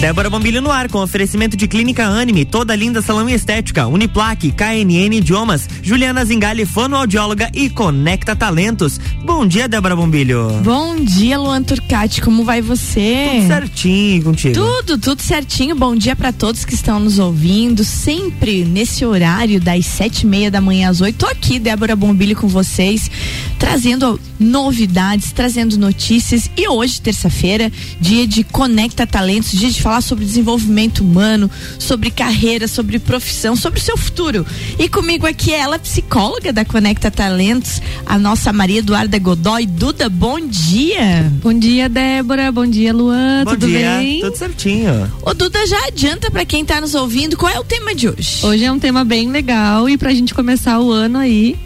Débora Bombilho no ar com oferecimento de Clínica Anime, toda linda salão e estética, Uniplaque, KNN Idiomas, Juliana Zingali, fonoaudióloga e Conecta Talentos. Bom dia, Débora Bombilho. Bom dia, Luan Turcati, como vai você? Tudo certinho contigo. Tudo, tudo certinho. Bom dia para todos que estão nos ouvindo, sempre nesse horário das sete e meia da manhã às oito. Tô aqui, Débora Bombilho, com vocês, trazendo novidades, trazendo notícias e hoje, terça-feira, dia de Conecta Talentos, dia de falar sobre desenvolvimento humano, sobre carreira, sobre profissão, sobre o seu futuro. E comigo aqui é ela, psicóloga da Conecta Talentos, a nossa Maria Eduarda Godoy. Duda, bom dia. Bom dia, Débora. Bom dia, Luan. Bom Tudo dia, bem? tudo certinho. Ô Duda, já adianta para quem tá nos ouvindo qual é o tema de hoje. Hoje é um tema bem legal e pra gente começar o ano aí,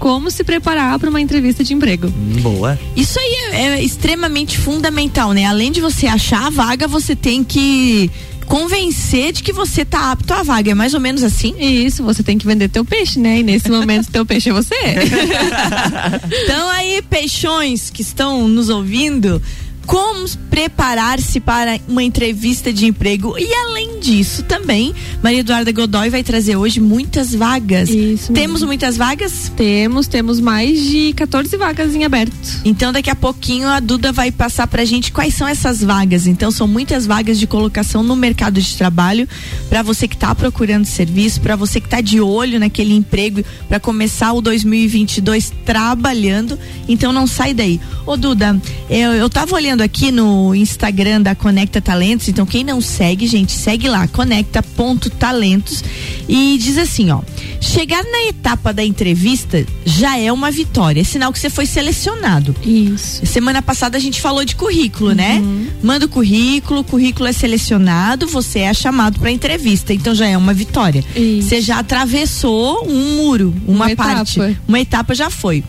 como se preparar para uma entrevista de emprego. Hum, Boa. Isso aí é, é extremamente fundamental, né? Além de você achar a vaga, você tem que convencer de que você tá apto à vaga. É mais ou menos assim? Isso, você tem que vender teu peixe, né? E nesse momento teu peixe é você. Então aí, peixões que estão nos ouvindo, como preparar-se para uma entrevista de emprego. E além disso, também, Maria Eduarda Godoy vai trazer hoje muitas vagas. Isso Temos mesmo. muitas vagas? temos, temos mais de 14 vagas em aberto. Então daqui a pouquinho a Duda vai passar pra gente quais são essas vagas. Então são muitas vagas de colocação no mercado de trabalho para você que tá procurando serviço, para você que tá de olho naquele emprego para começar o 2022 trabalhando. Então não sai daí. Ô Duda, eu, eu tava olhando aqui no Instagram da Conecta Talentos, então quem não segue, gente, segue lá, conecta.talentos e diz assim, ó: chegar na etapa da entrevista já é uma vitória, é sinal que você foi selecionado. Isso. Semana passada a gente falou de currículo, né? Manda o currículo, o currículo é selecionado, você é chamado para entrevista, então já é uma vitória. Isso. Você já atravessou um muro, uma, Uma parte, etapa. uma etapa já foi.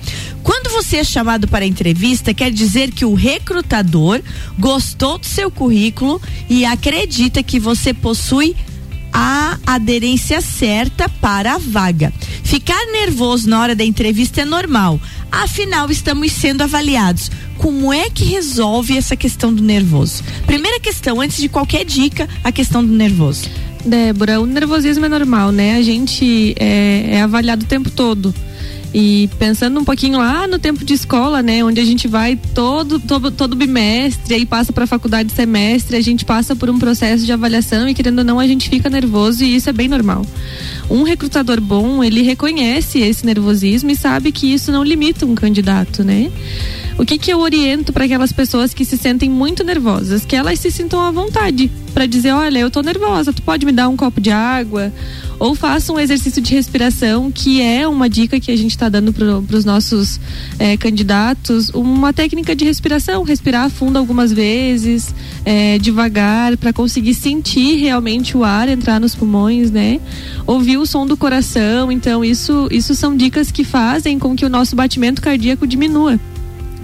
Quando você é chamado para a entrevista, quer dizer que o recrutador gostou do seu currículo e acredita que você possui a aderência certa para a vaga. Ficar nervoso na hora da entrevista é normal. Afinal, estamos sendo avaliados. Como é que resolve essa questão do nervoso? Primeira questão, antes de qualquer dica, a questão do nervoso. Débora, o nervosismo é normal, né? A gente é, é avaliado o tempo todo. E pensando um pouquinho lá no tempo de escola, né, onde a gente vai todo todo, todo bimestre, aí passa para faculdade semestre, a gente passa por um processo de avaliação e querendo ou não a gente fica nervoso e isso é bem normal. Um recrutador bom, ele reconhece esse nervosismo e sabe que isso não limita um candidato, né? O que que eu oriento para aquelas pessoas que se sentem muito nervosas? Que elas se sintam à vontade para dizer, olha, eu tô nervosa, tu pode me dar um copo de água? Ou faça um exercício de respiração, que é uma dica que a gente está dando para os nossos eh, candidatos, uma técnica de respiração, respirar fundo algumas vezes, eh, devagar, para conseguir sentir realmente o ar entrar nos pulmões, né? Ouvir o som do coração, então isso, isso são dicas que fazem com que o nosso batimento cardíaco diminua.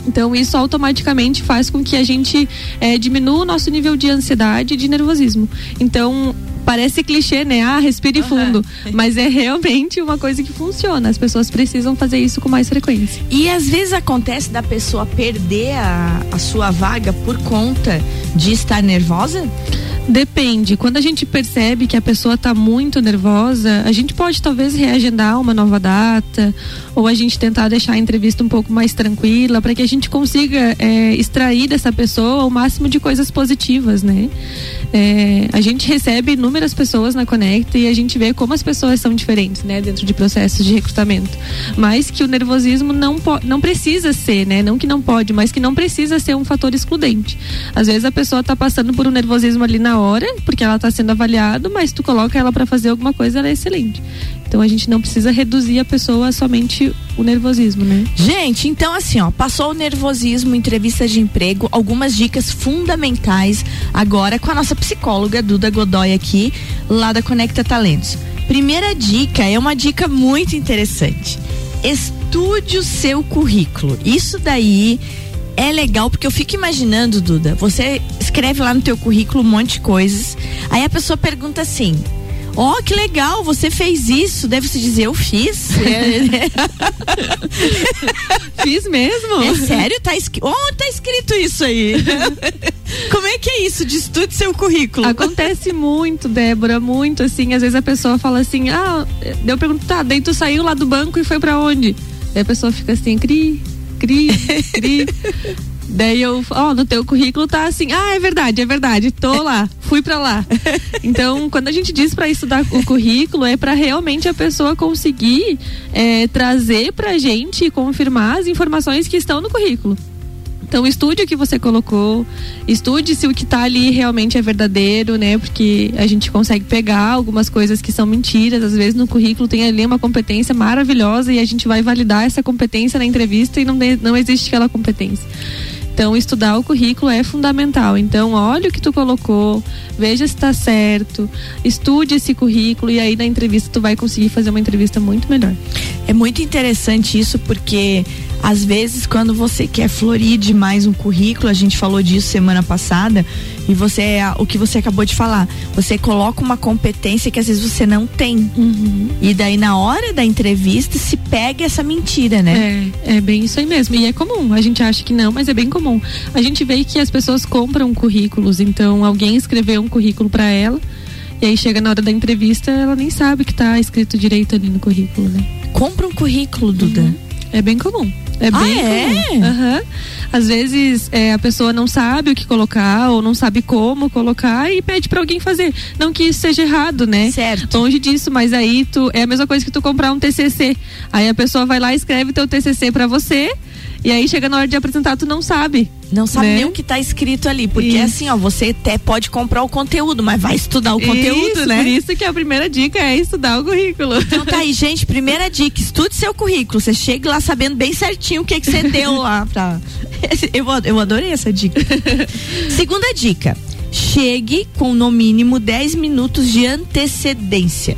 Então, isso automaticamente faz com que a gente eh, diminua o nosso nível de ansiedade e de nervosismo. Então, parece clichê, né? Ah, respire fundo. Mas é realmente uma coisa que funciona. As pessoas precisam fazer isso com mais frequência. E às vezes acontece da pessoa perder a, a sua vaga por conta de estar nervosa? Depende. Quando a gente percebe que a pessoa está muito nervosa, a gente pode talvez reagendar uma nova data ou a gente tentar deixar a entrevista um pouco mais tranquila para que a gente consiga é, extrair dessa pessoa o máximo de coisas positivas, né? É, a gente recebe inúmeras pessoas na Conecta e a gente vê como as pessoas são diferentes, né, dentro de processos de recrutamento. Mas que o nervosismo não, não precisa ser, né? Não que não pode, mas que não precisa ser um fator excludente. Às vezes a pessoa está passando por um nervosismo ali na hora, porque ela está sendo avaliada, mas tu coloca ela para fazer alguma coisa, ela é excelente. Então a gente não precisa reduzir a pessoa somente o nervosismo, né? Gente, então assim, ó, passou o nervosismo, entrevista de emprego, algumas dicas fundamentais agora com a nossa psicóloga Duda Godoy aqui, lá da Conecta Talentos. Primeira dica é uma dica muito interessante. Estude o seu currículo. Isso daí é legal porque eu fico imaginando, Duda, você escreve lá no teu currículo um monte de coisas, aí a pessoa pergunta assim: Ó, oh, que legal, você fez isso. Deve se dizer, eu fiz. fiz mesmo. É sério? Tá, oh, tá escrito isso aí. Como é que é isso? De estude seu currículo. Acontece muito, Débora, muito assim. Às vezes a pessoa fala assim: ah, eu pergunto, tá, daí tu saiu lá do banco e foi para onde? Daí a pessoa fica assim, cri, cri, cri. Daí eu, ó, oh, no teu currículo tá assim, ah, é verdade, é verdade, tô lá, fui para lá. Então, quando a gente diz para estudar o currículo, é para realmente a pessoa conseguir é, trazer pra gente e confirmar as informações que estão no currículo. Então estude o que você colocou, estude se o que está ali realmente é verdadeiro, né? Porque a gente consegue pegar algumas coisas que são mentiras, às vezes no currículo tem ali uma competência maravilhosa e a gente vai validar essa competência na entrevista e não, não existe aquela competência. Então, estudar o currículo é fundamental. Então, olha o que tu colocou, veja se está certo, estude esse currículo e aí na entrevista tu vai conseguir fazer uma entrevista muito melhor. É muito interessante isso porque às vezes, quando você quer florir demais um currículo, a gente falou disso semana passada, e você, é o que você acabou de falar, você coloca uma competência que às vezes você não tem. Uhum. E daí, na hora da entrevista, se pega essa mentira, né? É, é bem isso aí mesmo. E é comum, a gente acha que não, mas é bem comum. A gente vê que as pessoas compram currículos, então alguém escreveu um currículo para ela. E aí chega na hora da entrevista, ela nem sabe que tá escrito direito ali no currículo, né? Compra um currículo, Duda. Uhum. É bem comum. É ah, bem é? comum. Uhum. Às vezes é, a pessoa não sabe o que colocar ou não sabe como colocar e pede para alguém fazer. Não que isso seja errado, né? Certo. Longe disso, mas aí tu é a mesma coisa que tu comprar um TCC. Aí a pessoa vai lá e escreve teu TCC para você e aí chega na hora de apresentar, tu não sabe. Não sabe né? nem o que está escrito ali. Porque isso. assim, ó, você até pode comprar o conteúdo, mas vai estudar o conteúdo, isso, né? Por isso que a primeira dica é estudar o currículo. Então tá aí, gente, primeira dica, estude seu currículo. Você chega lá sabendo bem certinho o que, que você deu lá pra. Eu, eu adorei essa dica. Segunda dica. Chegue com no mínimo 10 minutos de antecedência.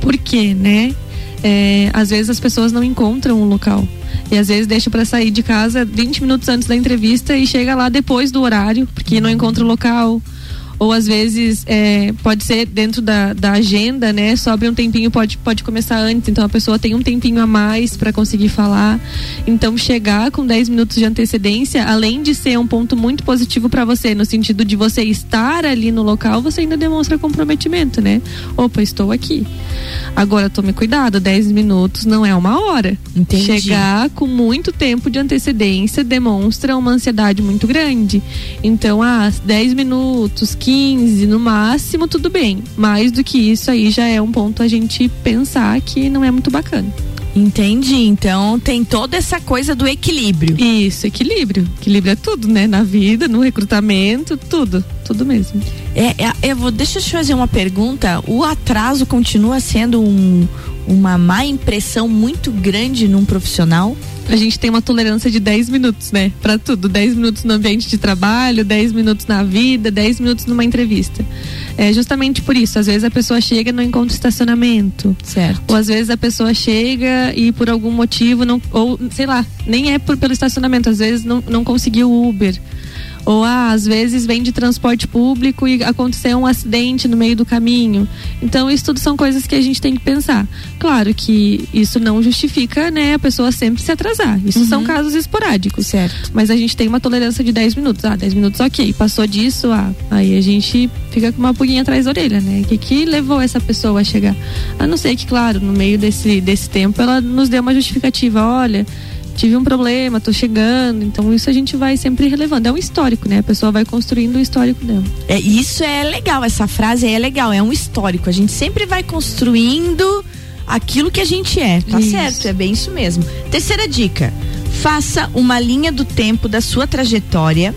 Por quê, né? É, às vezes as pessoas não encontram o local. E às vezes deixa para sair de casa 20 minutos antes da entrevista e chega lá depois do horário, porque não encontra o local ou às vezes é, pode ser dentro da, da agenda, né? Sobre um tempinho, pode, pode começar antes, então a pessoa tem um tempinho a mais para conseguir falar. Então, chegar com 10 minutos de antecedência, além de ser um ponto muito positivo para você, no sentido de você estar ali no local, você ainda demonstra comprometimento, né? Opa, estou aqui. Agora, tome cuidado, 10 minutos não é uma hora. Entendi. Chegar com muito tempo de antecedência demonstra uma ansiedade muito grande. Então, ah, 10 minutos, 15 15 no máximo, tudo bem. Mais do que isso aí já é um ponto a gente pensar que não é muito bacana. Entendi. Então tem toda essa coisa do equilíbrio. Isso, equilíbrio. Equilíbrio é tudo, né? Na vida, no recrutamento, tudo. Tudo mesmo. É, é, eu vou, deixa eu te fazer uma pergunta. O atraso continua sendo um, uma má impressão muito grande num profissional? A gente tem uma tolerância de 10 minutos, né? Para tudo. 10 minutos no ambiente de trabalho, 10 minutos na vida, 10 minutos numa entrevista. É justamente por isso. Às vezes a pessoa chega e não encontra estacionamento. Certo. Ou às vezes a pessoa chega e por algum motivo não. Ou, sei lá, nem é por, pelo estacionamento, às vezes não, não conseguiu o Uber. Ou ah, às vezes vem de transporte público e aconteceu um acidente no meio do caminho. Então, isso tudo são coisas que a gente tem que pensar. Claro que isso não justifica, né, a pessoa sempre se atrasar. Isso uhum. são casos esporádicos. Certo. Mas a gente tem uma tolerância de 10 minutos. Ah, 10 minutos, ok. Passou disso, ah, aí a gente fica com uma pulguinha atrás da orelha, né? O que, que levou essa pessoa a chegar? A não ser que, claro, no meio desse, desse tempo ela nos deu uma justificativa. Olha tive um problema, tô chegando. Então isso a gente vai sempre relevando. É um histórico, né? A pessoa vai construindo o histórico dela. É, isso é legal, essa frase é legal, é um histórico. A gente sempre vai construindo aquilo que a gente é. Tá isso. certo, é bem isso mesmo. Terceira dica: faça uma linha do tempo da sua trajetória.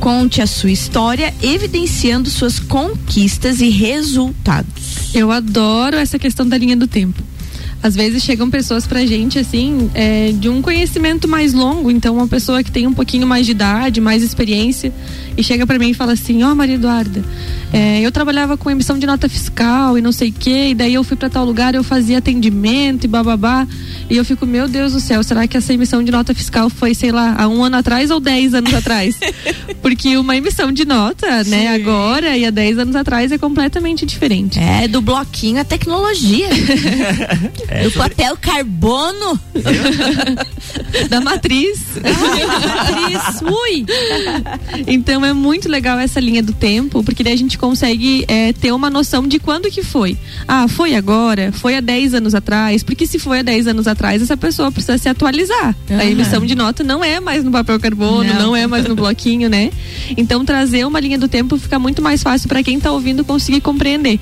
Conte a sua história, evidenciando suas conquistas e resultados. Eu adoro essa questão da linha do tempo às vezes chegam pessoas pra gente, assim, é, de um conhecimento mais longo, então uma pessoa que tem um pouquinho mais de idade, mais experiência, e chega para mim e fala assim, ó oh, Maria Eduarda, é, eu trabalhava com emissão de nota fiscal e não sei o quê, e daí eu fui para tal lugar, eu fazia atendimento e bababá, e eu fico, meu Deus do céu, será que essa emissão de nota fiscal foi, sei lá, há um ano atrás ou dez anos atrás? Porque uma emissão de nota, né, Sim. né, agora e há dez anos atrás é completamente diferente. É, do bloquinho a tecnologia. é, do sobre... papel carbono. da matriz. Ah, matriz, ui! Então é muito legal essa linha do tempo, porque daí a gente consegue é, ter uma noção de quando que foi. Ah, foi agora? Foi há 10 anos atrás? Porque se foi há 10 anos atrás, essa pessoa precisa se atualizar. Uhum. A emissão de nota não é mais no papel carbono, não. não é mais no bloquinho, né? Então trazer uma linha do tempo fica muito mais fácil para quem está ouvindo conseguir compreender.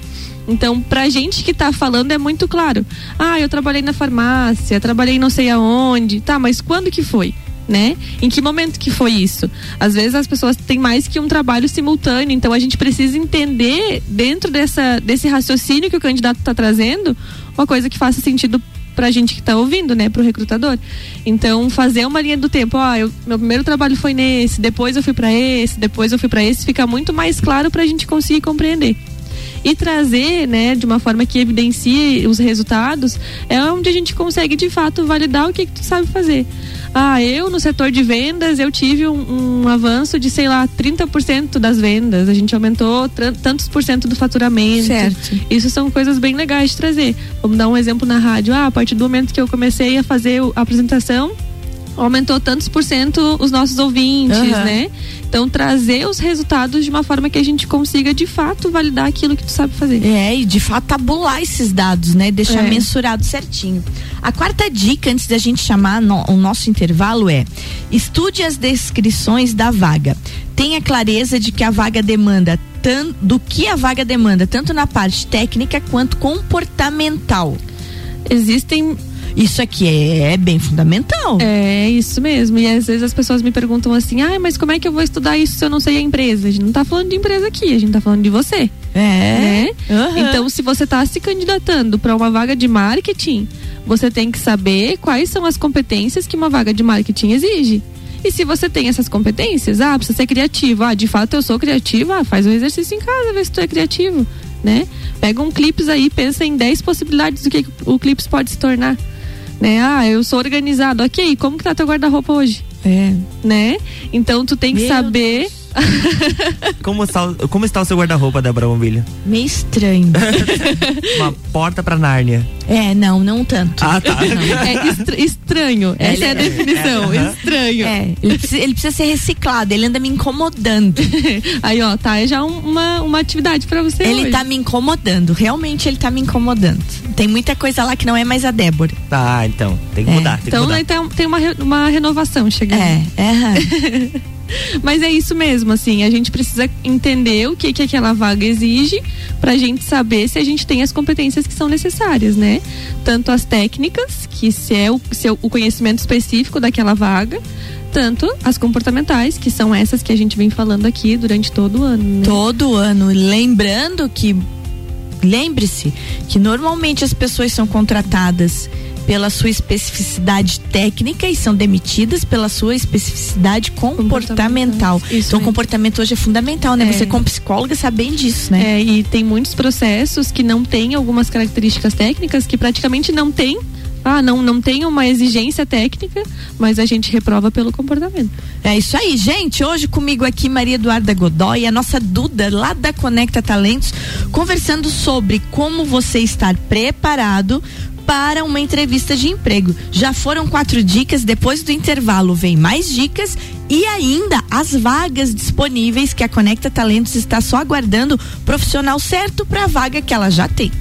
Então, pra gente que tá falando é muito claro. Ah, eu trabalhei na farmácia, trabalhei não sei aonde. Tá, mas quando que foi? né? Em que momento que foi isso? Às vezes as pessoas têm mais que um trabalho simultâneo, então a gente precisa entender dentro dessa, desse raciocínio que o candidato está trazendo uma coisa que faça sentido para a gente que está ouvindo, né, para o recrutador. Então, fazer uma linha do tempo, ó, eu, meu primeiro trabalho foi nesse, depois eu fui para esse, depois eu fui para esse, fica muito mais claro para a gente conseguir compreender e trazer, né, de uma forma que evidencie os resultados, é onde a gente consegue de fato validar o que, que tu sabe fazer. Ah, eu no setor de vendas eu tive um, um avanço de, sei lá, 30% das vendas. A gente aumentou tantos por cento do faturamento. Certo. Isso são coisas bem legais de trazer. Vamos dar um exemplo na rádio. Ah, a partir do momento que eu comecei a fazer a apresentação, aumentou tantos por cento os nossos ouvintes, uhum. né? Então, trazer os resultados de uma forma que a gente consiga, de fato, validar aquilo que tu sabe fazer. É, e de fato tabular esses dados, né? Deixar é. mensurado certinho. A quarta dica, antes da gente chamar no, o nosso intervalo, é estude as descrições da vaga. Tenha clareza de que a vaga demanda do que a vaga demanda, tanto na parte técnica quanto comportamental. Existem isso aqui é, é, bem fundamental. É, isso mesmo. E às vezes as pessoas me perguntam assim: ah, mas como é que eu vou estudar isso se eu não sei a empresa? A gente não tá falando de empresa aqui, a gente tá falando de você. É. Né? Uhum. Então, se você tá se candidatando para uma vaga de marketing, você tem que saber quais são as competências que uma vaga de marketing exige. E se você tem essas competências, ah, precisa ser criativo. Ah, de fato eu sou criativa, ah, faz um exercício em casa, vê se tu é criativo, né? Pega um clips aí, pensa em 10 possibilidades do que o clips pode se tornar né? Ah, eu sou organizado. Ok, como que tá teu guarda-roupa hoje? É. Né? Então tu tem que Meu saber. Deus como, está, como está o seu guarda-roupa, Débora Bombilho? Meio estranho. Uma porta pra Nárnia. É, não, não tanto. Ah, tá. É estranho. Essa é, é a definição. É, estranho. É, ele precisa, ele precisa, ser reciclado, ele anda me incomodando. Aí, ó, tá, é já uma, uma atividade pra você. Ele hoje. tá me incomodando, realmente ele tá me incomodando. Tem muita coisa lá que não é mais a Débora. Tá, então, tem que é. mudar. Tem então, que mudar. tem uma, uma renovação chegando. É, é. Mas é isso mesmo, assim, a gente precisa entender o que, que aquela vaga exige para a gente saber se a gente tem as competências que são necessárias, né? Tanto as técnicas, que se é o, se é o conhecimento específico daquela vaga, tanto as comportamentais, que são essas que a gente vem falando aqui durante todo o ano. Né? Todo ano. Lembrando que lembre-se que normalmente as pessoas são contratadas pela sua especificidade técnica e são demitidas pela sua especificidade comportamental. então, o comportamento hoje é fundamental, né? É. Você, como psicóloga, sabe bem disso, né? É, e tem muitos processos que não têm algumas características técnicas que praticamente não tem ah, não, não tem uma exigência técnica, mas a gente reprova pelo comportamento. É isso aí, gente. Hoje comigo aqui Maria Eduarda Godoy, a nossa Duda lá da Conecta Talentos, conversando sobre como você estar preparado para uma entrevista de emprego. Já foram quatro dicas, depois do intervalo vem mais dicas e ainda as vagas disponíveis que a Conecta Talentos está só aguardando profissional certo para a vaga que ela já tem.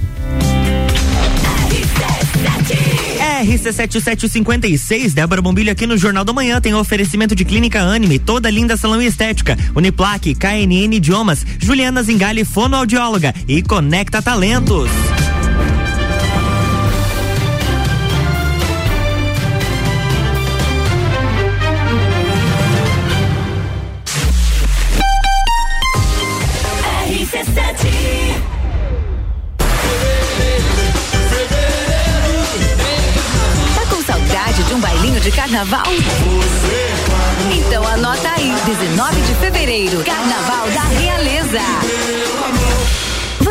RC7756, Débora Bombilho aqui no Jornal da Manhã tem oferecimento de Clínica Anime, toda linda salão e estética, Uniplaque, KNN Idiomas, Juliana Zingali, fonoaudióloga e Conecta Talentos. Carnaval? Então anota aí, 19 de fevereiro, Carnaval da Realeza.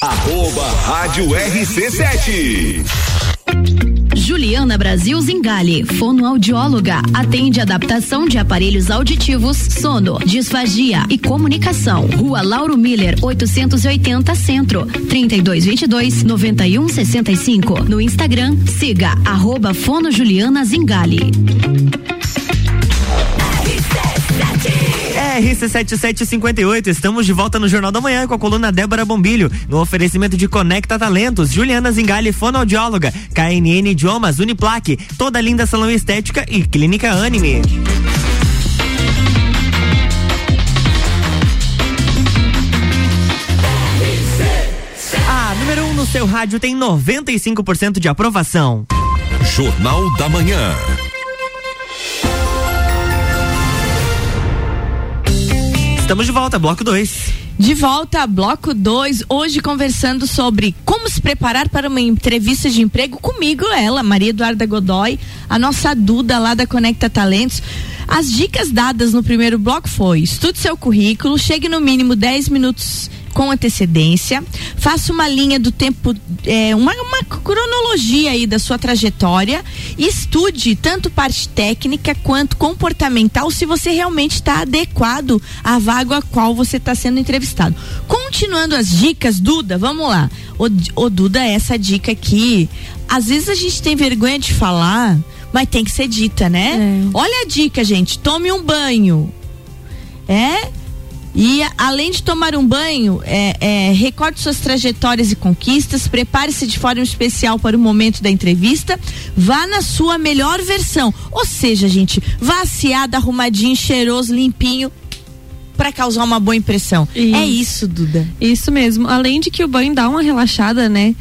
Arroba Rádio RC7. Juliana Brasil Zingale, fonoaudióloga, atende adaptação de aparelhos auditivos, sono, disfagia e comunicação. Rua Lauro Miller, 880 Centro, 3222 9165. No Instagram, siga arroba Fono Juliana Zingale. RC7758, estamos de volta no Jornal da Manhã com a coluna Débora Bombilho, no oferecimento de Conecta Talentos, Juliana Zingali, fonoaudióloga, KNN Idiomas, Uniplaque, toda linda salão estética e clínica Anime. A número 1 um no seu rádio tem 95% de aprovação. Jornal da Manhã. Estamos de volta, bloco 2. De volta, bloco 2, hoje conversando sobre como se preparar para uma entrevista de emprego comigo, ela, Maria Eduarda Godoy, a nossa Duda lá da Conecta Talentos. As dicas dadas no primeiro bloco foi: estude seu currículo, chegue no mínimo 10 minutos com antecedência, faça uma linha do tempo, é, uma, uma cronologia aí da sua trajetória e estude tanto parte técnica quanto comportamental se você realmente está adequado à vaga a qual você está sendo entrevistado. Continuando as dicas, Duda, vamos lá. O, o Duda, essa dica aqui, às vezes a gente tem vergonha de falar, mas tem que ser dita, né? É. Olha a dica, gente. Tome um banho. É? E além de tomar um banho, é, é, recorde suas trajetórias e conquistas, prepare-se de forma especial para o momento da entrevista, vá na sua melhor versão. Ou seja, gente, vá aciado, arrumadinho, cheiroso, limpinho, para causar uma boa impressão. Isso. É isso, Duda. Isso mesmo. Além de que o banho dá uma relaxada, né?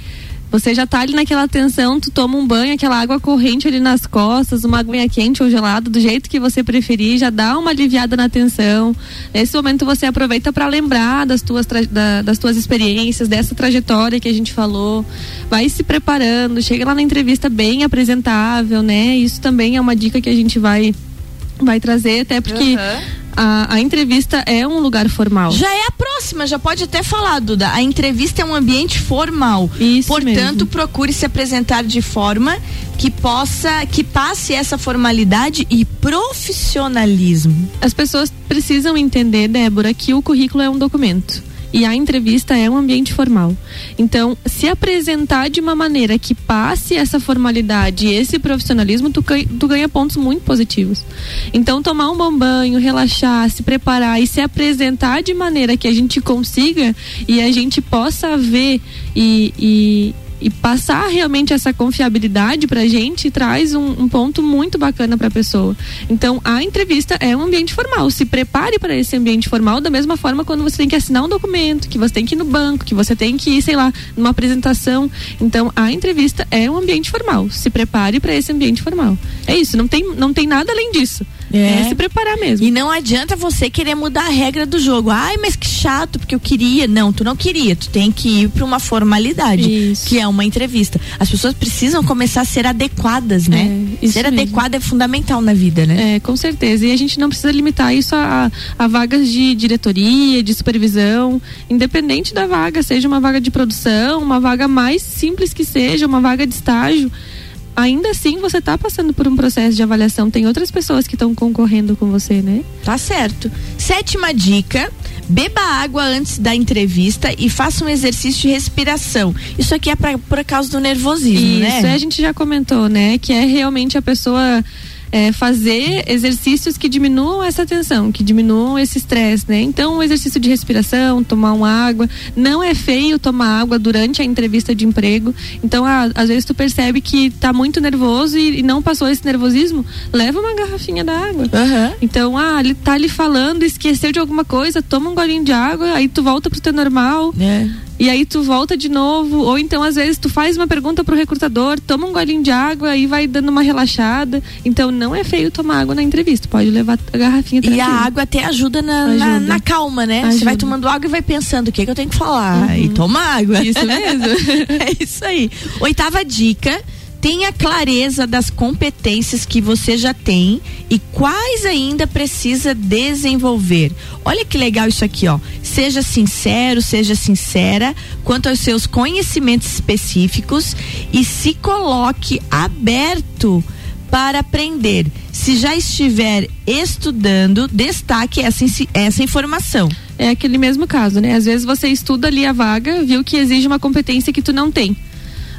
Você já tá ali naquela tensão, tu toma um banho, aquela água corrente ali nas costas, uma aguinha quente ou gelada, do jeito que você preferir, já dá uma aliviada na tensão. Nesse momento você aproveita para lembrar das tuas, da- das tuas experiências, dessa trajetória que a gente falou. Vai se preparando, chega lá na entrevista bem apresentável, né? Isso também é uma dica que a gente vai, vai trazer, até porque a, a entrevista é um lugar formal. Já é a próxima, já pode até falar, Duda. A entrevista é um ambiente formal. Isso Portanto, mesmo. procure se apresentar de forma que possa, que passe essa formalidade e profissionalismo. As pessoas precisam entender, Débora, que o currículo é um documento. E a entrevista é um ambiente formal. Então, se apresentar de uma maneira que passe essa formalidade e esse profissionalismo, tu, ganha- tu ganha pontos muito positivos. Então, tomar um bom banho, relaxar, se preparar e se apresentar de maneira que a gente consiga e a gente possa ver e, e, e passar realmente essa confiabilidade pra gente traz um, um ponto muito bacana pra pessoa. Então, a entrevista é um ambiente formal. Se prepare para esse ambiente formal da mesma forma quando você tem que assinar um documento, que você tem que ir no banco, que você tem que ir, sei lá, numa apresentação. Então, a entrevista é um ambiente formal. Se prepare para esse ambiente formal. É isso, não tem, não tem nada além disso. É. É, se preparar mesmo. E não adianta você querer mudar a regra do jogo. Ai, mas que chato, porque eu queria. Não, tu não queria. Tu tem que ir para uma formalidade, Isso. que é uma entrevista. As pessoas precisam começar a ser adequadas, né? É, ser mesmo. adequada é fundamental na vida, né? É, com certeza. E a gente não precisa limitar isso a, a vagas de diretoria, de supervisão, independente da vaga, seja uma vaga de produção, uma vaga mais simples que seja, uma vaga de estágio. Ainda assim você está passando por um processo de avaliação. Tem outras pessoas que estão concorrendo com você, né? Tá certo. Sétima dica. Beba água antes da entrevista e faça um exercício de respiração. Isso aqui é pra, por causa do nervosismo, né? Isso a gente já comentou, né? Que é realmente a pessoa é, fazer exercícios que diminuam essa tensão, que diminuam esse estresse, né? Então, o exercício de respiração, tomar uma água, não é feio tomar água durante a entrevista de emprego. Então, ah, às vezes tu percebe que tá muito nervoso e, e, não passou esse nervosismo, leva uma garrafinha d'água. Uhum. Então, ah, ele tá ali falando, esqueceu de alguma coisa, toma um golinho de água, aí tu volta pro teu normal. É e aí tu volta de novo, ou então às vezes tu faz uma pergunta pro recrutador, toma um golinho de água e vai dando uma relaxada. Então não é feio tomar água na entrevista, pode levar a garrafinha tranquila. E a água até ajuda na, ajuda. na, na calma, né? Ajuda. Você vai tomando água e vai pensando o que, que eu tenho que falar. Uhum. E toma água. Isso mesmo. é isso aí. Oitava dica tenha clareza das competências que você já tem e quais ainda precisa desenvolver. Olha que legal isso aqui, ó. Seja sincero, seja sincera quanto aos seus conhecimentos específicos e se coloque aberto para aprender. Se já estiver estudando, destaque essa, essa informação. É aquele mesmo caso, né? Às vezes você estuda ali a vaga, viu que exige uma competência que tu não tem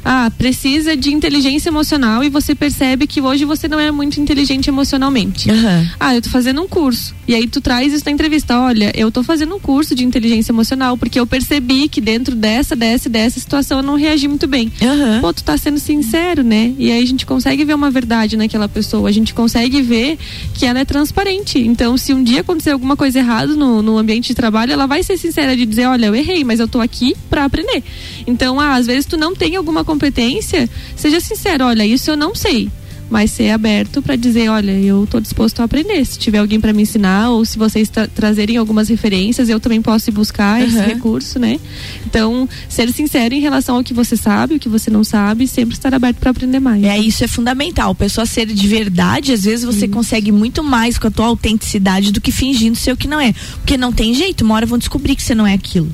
ah, precisa de inteligência emocional e você percebe que hoje você não é muito inteligente emocionalmente. Uhum. Ah, eu tô fazendo um curso. E aí tu traz isso na entrevista, olha, eu tô fazendo um curso de inteligência emocional porque eu percebi que dentro dessa, dessa, dessa situação eu não reagi muito bem. Uhum. Pô, tu tá sendo sincero, né? E aí a gente consegue ver uma verdade naquela pessoa, a gente consegue ver que ela é transparente. Então, se um dia acontecer alguma coisa errada no, no ambiente de trabalho, ela vai ser sincera de dizer, olha, eu errei, mas eu tô aqui para aprender. Então, ah, às vezes tu não tem alguma competência, seja sincero, olha, isso eu não sei mas ser aberto para dizer, olha, eu estou disposto a aprender. Se tiver alguém para me ensinar ou se vocês tra trazerem algumas referências, eu também posso ir buscar uhum. esse recurso, né? Então, ser sincero em relação ao que você sabe, o que você não sabe, sempre estar aberto para aprender mais. É, isso é fundamental. Pessoa ser de verdade, às vezes você consegue muito mais com a tua autenticidade do que fingindo ser o que não é. Porque não tem jeito, uma hora vão descobrir que você não é aquilo.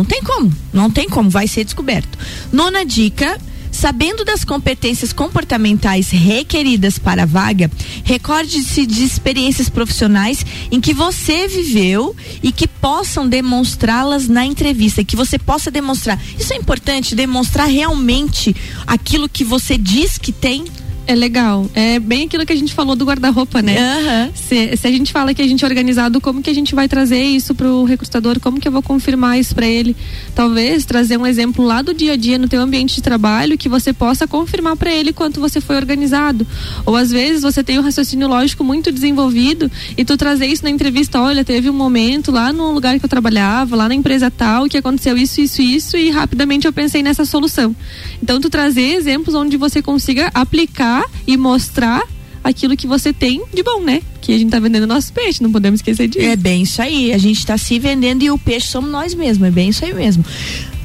Não tem como, não tem como, vai ser descoberto. Nona dica, Sabendo das competências comportamentais requeridas para a vaga, recorde-se de experiências profissionais em que você viveu e que possam demonstrá-las na entrevista, que você possa demonstrar. Isso é importante, demonstrar realmente aquilo que você diz que tem é legal. É bem aquilo que a gente falou do guarda-roupa, né? Uhum. Se, se, a gente fala que a gente é organizado, como que a gente vai trazer isso pro recrutador? Como que eu vou confirmar isso para ele? Talvez trazer um exemplo lá do dia a dia no teu ambiente de trabalho que você possa confirmar para ele quanto você foi organizado. Ou às vezes você tem um raciocínio lógico muito desenvolvido e tu trazer isso na entrevista, olha, teve um momento lá no lugar que eu trabalhava, lá na empresa tal, que aconteceu isso, isso, isso e rapidamente eu pensei nessa solução. Então tu trazer exemplos onde você consiga aplicar e mostrar aquilo que você tem de bom, né? Que a gente tá vendendo nosso peixe, não podemos esquecer disso. É bem isso aí, a gente tá se vendendo e o peixe somos nós mesmos, é bem isso aí mesmo.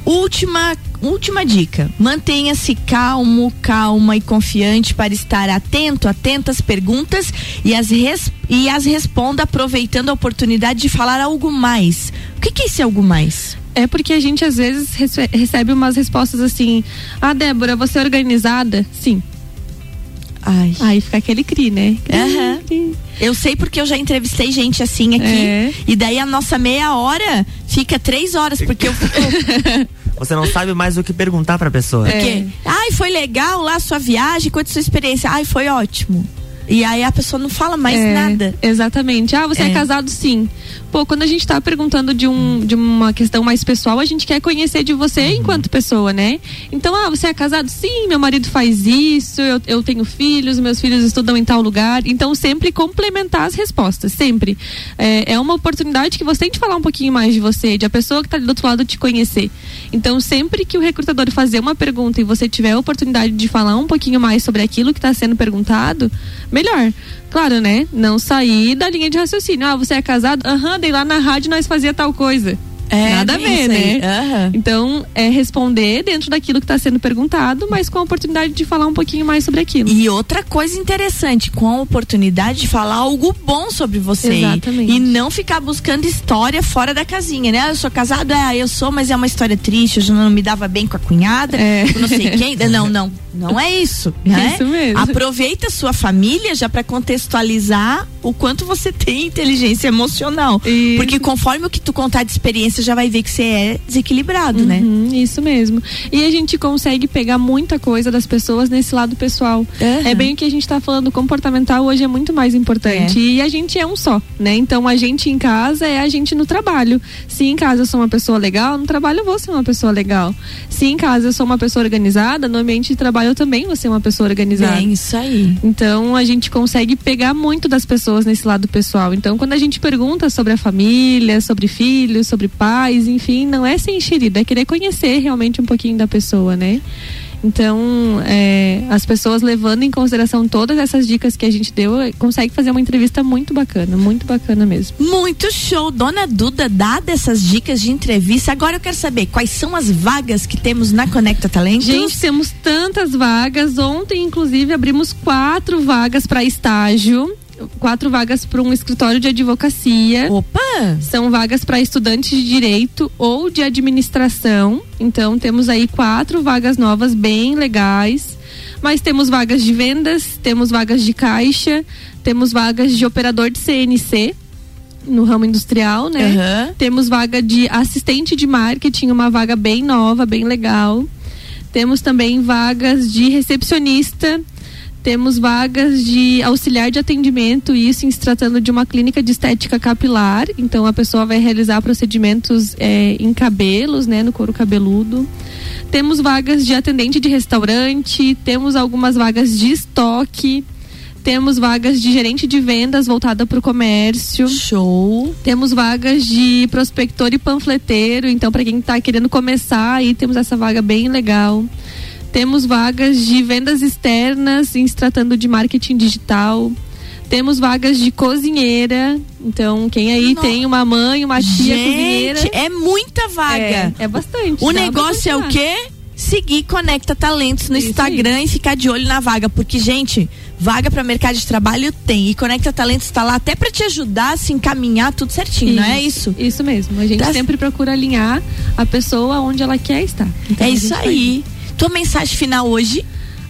Última, última dica: mantenha-se calmo, calma e confiante para estar atento, atento às perguntas e as, res, e as responda aproveitando a oportunidade de falar algo mais. O que, que é esse algo mais? É porque a gente às vezes recebe umas respostas assim: Ah, Débora, você é organizada? Sim. Ai. Aí fica aquele cri, né? Uhum. Eu sei porque eu já entrevistei gente assim aqui. É. E daí a nossa meia hora fica três horas, porque eu fico. Você não sabe mais o que perguntar pra pessoa. É. Ai, foi legal lá a sua viagem, quanto a sua experiência? Ai, foi ótimo. E aí a pessoa não fala mais é, nada. Exatamente. Ah, você é. é. casado sim. Pô, quando a gente está perguntando de, um, de uma questão mais pessoal, a gente quer conhecer de você uhum. enquanto pessoa, né? Então, ah, você é casado? Sim, meu marido faz isso, eu, eu tenho filhos, meus filhos estudam em tal lugar. Então, sempre complementar as respostas, sempre. É, é uma oportunidade que você tem de falar um pouquinho mais de você, de a pessoa que está do outro lado te conhecer. Então, sempre que o recrutador fazer uma pergunta e você tiver a oportunidade de falar um pouquinho mais sobre aquilo que está sendo perguntado, melhor. Claro, né? Não sair da linha de raciocínio. Ah, você é casado? Aham, uhum, daí lá na rádio nós fazia tal coisa. É, Nada a ver, né? Aham. Então, é responder dentro daquilo que está sendo perguntado, mas com a oportunidade de falar um pouquinho mais sobre aquilo. E outra coisa interessante, com a oportunidade de falar algo bom sobre você. Exatamente. E não ficar buscando história fora da casinha, né? Ah, Eu sou casado, é, eu sou, mas é uma história triste, eu já não me dava bem com a cunhada, É. não sei quem. Não, não. Não é isso, né? Isso mesmo. Aproveita a sua família já para contextualizar o quanto você tem inteligência emocional. Isso. Porque conforme o que tu contar de experiência, já vai ver que você é desequilibrado, né? Uhum, isso mesmo. E a gente consegue pegar muita coisa das pessoas nesse lado pessoal. Aham. É bem o que a gente está falando, comportamental hoje é muito mais importante. E a gente é um só, né? Então a gente em casa é a gente no trabalho. Se em casa eu sou uma pessoa legal, no trabalho eu vou ser uma pessoa legal. Se em casa eu sou uma pessoa organizada, no ambiente de trabalho eu também vou ser uma pessoa organizada. Bem, isso aí. Então a gente consegue pegar muito das pessoas nesse lado pessoal. Então quando a gente pergunta sobre a família, sobre filhos, sobre pais, enfim, não é ser enxerido, é querer conhecer realmente um pouquinho da pessoa, né? Então, é, as pessoas levando em consideração todas essas dicas que a gente deu, consegue fazer uma entrevista muito bacana, muito bacana mesmo. Muito show. Dona Duda, dada essas dicas de entrevista, agora eu quero saber quais são as vagas que temos na Conecta Talentos. Gente, temos tantas vagas. Ontem, inclusive, abrimos quatro vagas para estágio, quatro vagas para um escritório de advocacia. Opa! São vagas para estudantes de direito ou de administração. Então temos aí quatro vagas novas bem legais. Mas temos vagas de vendas, temos vagas de caixa, temos vagas de operador de CNC no ramo industrial, né? Aham. Temos vaga de assistente de marketing, uma vaga bem nova, bem legal. Temos também vagas de recepcionista. Temos vagas de auxiliar de atendimento, isso em se tratando de uma clínica de estética capilar. Então a pessoa vai realizar procedimentos eh, em cabelos, né, no couro cabeludo. Temos vagas de atendente de restaurante, temos algumas vagas de estoque, temos vagas de gerente de vendas voltada para o comércio. Show. Temos vagas de prospector e panfleteiro, então para quem está querendo começar, aí temos essa vaga bem legal. Temos vagas de vendas externas, em se tratando de marketing digital. Temos vagas de cozinheira, então quem aí No- tem uma mãe, uma tia cozinheira, Gente, é muita vaga. é, é bastante. O negócio é o quê? Seguir Conecta Talentos no Isso Instagram e ficar de olho na vaga, porque gente, vaga para mercado de trabalho tem e Conecta Talentos está lá até para te ajudar a se encaminhar tudo certinho, não é isso? Isso mesmo. A gente Tá- sempre procura alinhar a pessoa onde ela quer estar. Então, é isso aí. Tua mensagem final hoje?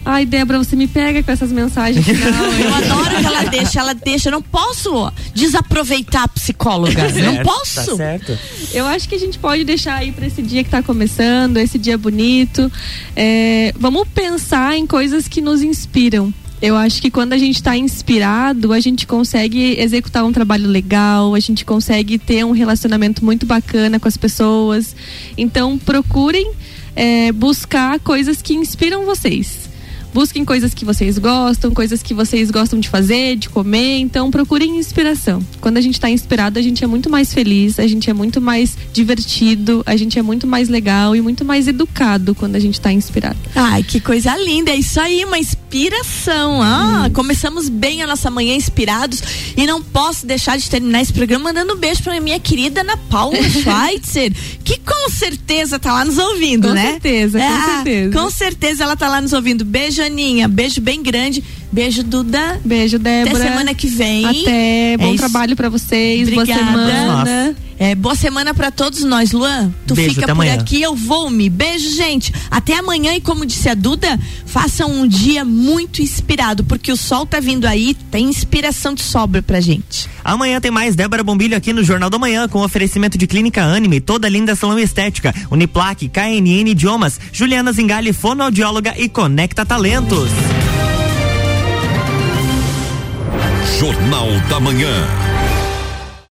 Ai, Débora, você me pega com essas mensagens. Eu adoro que ela deixa, ela deixa. Eu não posso desaproveitar a psicóloga. não Certo, posso. Tá certo. Eu acho que a gente pode deixar aí para esse dia que tá começando, esse dia bonito. É, vamos pensar em coisas que nos inspiram. Eu acho que quando a gente está inspirado, a gente consegue executar um trabalho legal, a gente consegue ter um relacionamento muito bacana com as pessoas. Então, procurem é, buscar coisas que inspiram vocês. Busquem coisas que vocês gostam, coisas que vocês gostam de fazer, de comer. Então, procurem inspiração. Quando a gente está inspirado, a gente é muito mais feliz, a gente é muito mais divertido, a gente é muito mais legal e muito mais educado quando a gente está inspirado. Ai, que coisa linda. É isso aí, uma inspiração. Ah, começamos bem a nossa manhã inspirados. E não posso deixar de terminar esse programa mandando um beijo pra minha querida Ana Paula Schweitzer, que com certeza tá lá nos ouvindo, Com né? certeza, com Ah, certeza. Com certeza ela tá lá nos ouvindo. Beijo, Aninha. Beijo bem grande. Beijo, Duda. Beijo, Débora. Até semana que vem. Até. Bom É trabalho para vocês. Obrigada. Boa semana. É, boa semana pra todos nós, Luan. Tu Beijo, fica por amanhã. aqui, eu vou-me. Beijo, gente. Até amanhã e como disse a Duda, façam um dia muito inspirado, porque o sol tá vindo aí, tem inspiração de sobra pra gente. Amanhã tem mais Débora Bombilho aqui no Jornal da Manhã com oferecimento de Clínica Anime, toda linda salão estética, Uniplaque, KNN Idiomas, Juliana Zingali, fonoaudióloga e Conecta Talentos. Jornal da Manhã.